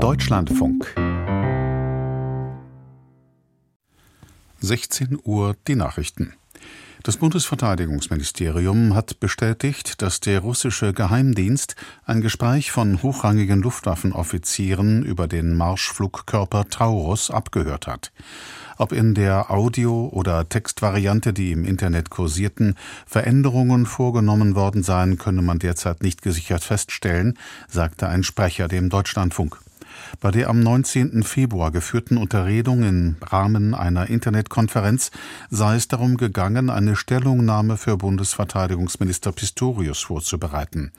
Deutschlandfunk 16 Uhr die Nachrichten. Das Bundesverteidigungsministerium hat bestätigt, dass der russische Geheimdienst ein Gespräch von hochrangigen Luftwaffenoffizieren über den Marschflugkörper Taurus abgehört hat. Ob in der Audio- oder Textvariante, die im Internet kursierten, Veränderungen vorgenommen worden seien, könne man derzeit nicht gesichert feststellen, sagte ein Sprecher dem Deutschlandfunk. Bei der am 19. Februar geführten Unterredung im Rahmen einer Internetkonferenz sei es darum gegangen, eine Stellungnahme für Bundesverteidigungsminister Pistorius vorzubereiten.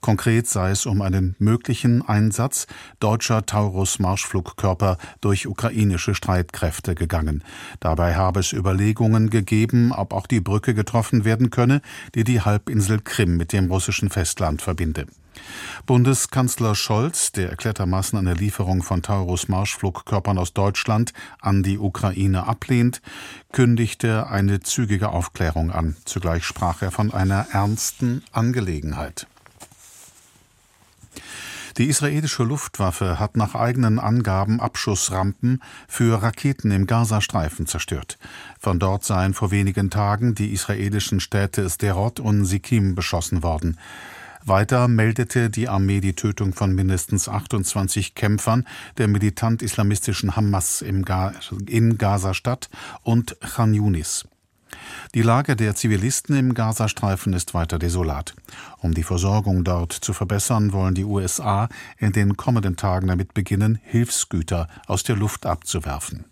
Konkret sei es um einen möglichen Einsatz deutscher Taurus-Marschflugkörper durch ukrainische Streitkräfte gegangen. Dabei habe es Überlegungen gegeben, ob auch die Brücke getroffen werden könne, die die Halbinsel Krim mit dem russischen Festland verbinde. Bundeskanzler Scholz, der erklärtermaßen eine Lieferung von Taurus-Marschflugkörpern aus Deutschland an die Ukraine ablehnt, kündigte eine zügige Aufklärung an. Zugleich sprach er von einer ernsten Angelegenheit. Die israelische Luftwaffe hat nach eigenen Angaben Abschussrampen für Raketen im Gazastreifen zerstört. Von dort seien vor wenigen Tagen die israelischen Städte Sderot und Sikim beschossen worden. Weiter meldete die Armee die Tötung von mindestens 28 Kämpfern der militant-islamistischen Hamas in Gaza-Stadt und Khan Yunis. Die Lage der Zivilisten im Gazastreifen ist weiter desolat. Um die Versorgung dort zu verbessern, wollen die USA in den kommenden Tagen damit beginnen, Hilfsgüter aus der Luft abzuwerfen.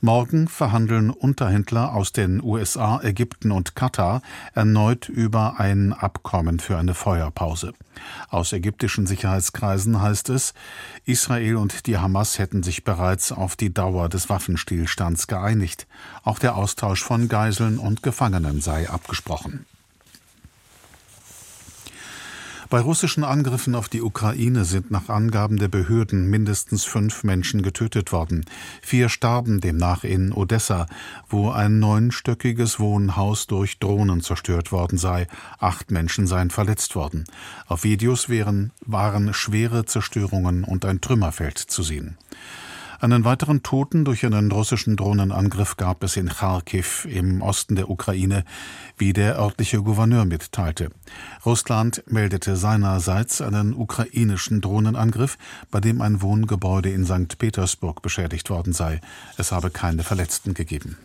Morgen verhandeln Unterhändler aus den USA, Ägypten und Katar erneut über ein Abkommen für eine Feuerpause. Aus ägyptischen Sicherheitskreisen heißt es, Israel und die Hamas hätten sich bereits auf die Dauer des Waffenstillstands geeinigt. Auch der Austausch von Geiseln und Gefangenen sei abgesprochen. Bei russischen Angriffen auf die Ukraine sind nach Angaben der Behörden mindestens fünf Menschen getötet worden. Vier starben demnach in Odessa, wo ein neunstöckiges Wohnhaus durch Drohnen zerstört worden sei. Acht Menschen seien verletzt worden. Auf Videos wären, waren schwere Zerstörungen und ein Trümmerfeld zu sehen. Einen weiteren Toten durch einen russischen Drohnenangriff gab es in Kharkiv im Osten der Ukraine, wie der örtliche Gouverneur mitteilte. Russland meldete seinerseits einen ukrainischen Drohnenangriff, bei dem ein Wohngebäude in St. Petersburg beschädigt worden sei. Es habe keine Verletzten gegeben.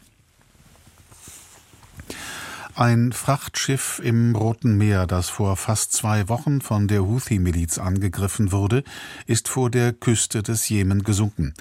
Ein Frachtschiff im Roten Meer, das vor fast zwei Wochen von der Houthi-Miliz angegriffen wurde, ist vor der Küste des Jemen gesunken.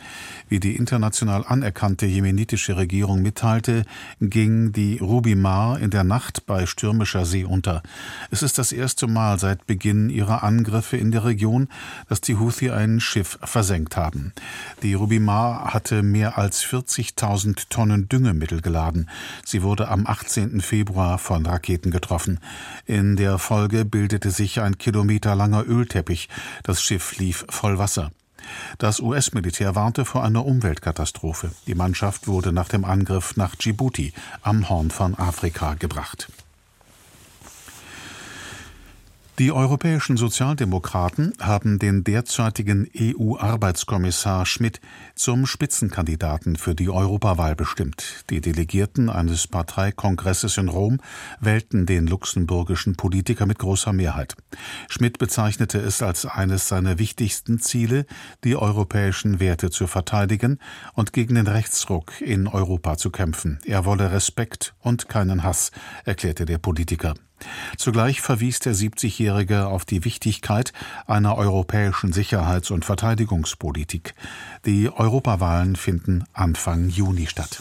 Wie die international anerkannte jemenitische Regierung mitteilte, ging die Rubimar in der Nacht bei stürmischer See unter. Es ist das erste Mal seit Beginn ihrer Angriffe in der Region, dass die Houthi ein Schiff versenkt haben. Die Rubimar hatte mehr als 40.000 Tonnen Düngemittel geladen. Sie wurde am 18. Februar Jahr von Raketen getroffen. In der Folge bildete sich ein kilometerlanger Ölteppich. Das Schiff lief voll Wasser. Das US-Militär warnte vor einer Umweltkatastrophe. Die Mannschaft wurde nach dem Angriff nach Djibouti am Horn von Afrika gebracht. Die europäischen Sozialdemokraten haben den derzeitigen EU-Arbeitskommissar Schmidt zum Spitzenkandidaten für die Europawahl bestimmt. Die Delegierten eines Parteikongresses in Rom wählten den luxemburgischen Politiker mit großer Mehrheit. Schmidt bezeichnete es als eines seiner wichtigsten Ziele, die europäischen Werte zu verteidigen und gegen den Rechtsruck in Europa zu kämpfen. Er wolle Respekt und keinen Hass, erklärte der Politiker. Zugleich verwies der 70-Jährige auf die Wichtigkeit einer europäischen Sicherheits- und Verteidigungspolitik. Die Europawahlen finden Anfang Juni statt.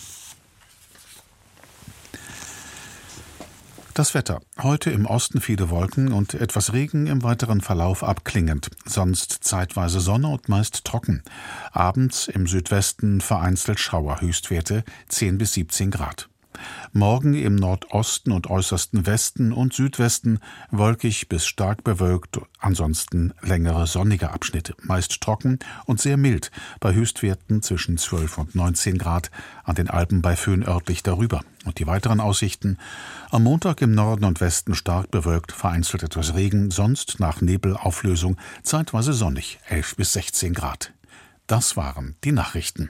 Das Wetter. Heute im Osten viele Wolken und etwas Regen im weiteren Verlauf abklingend. Sonst zeitweise Sonne und meist trocken. Abends im Südwesten vereinzelt Schauer, Höchstwerte 10 bis 17 Grad. Morgen im Nordosten und äußersten Westen und Südwesten wolkig bis stark bewölkt, ansonsten längere sonnige Abschnitte, meist trocken und sehr mild, bei Höchstwerten zwischen 12 und 19 Grad, an den Alpen bei Föhn örtlich darüber. Und die weiteren Aussichten am Montag im Norden und Westen stark bewölkt, vereinzelt etwas Regen, sonst nach Nebelauflösung zeitweise sonnig, 11 bis 16 Grad. Das waren die Nachrichten.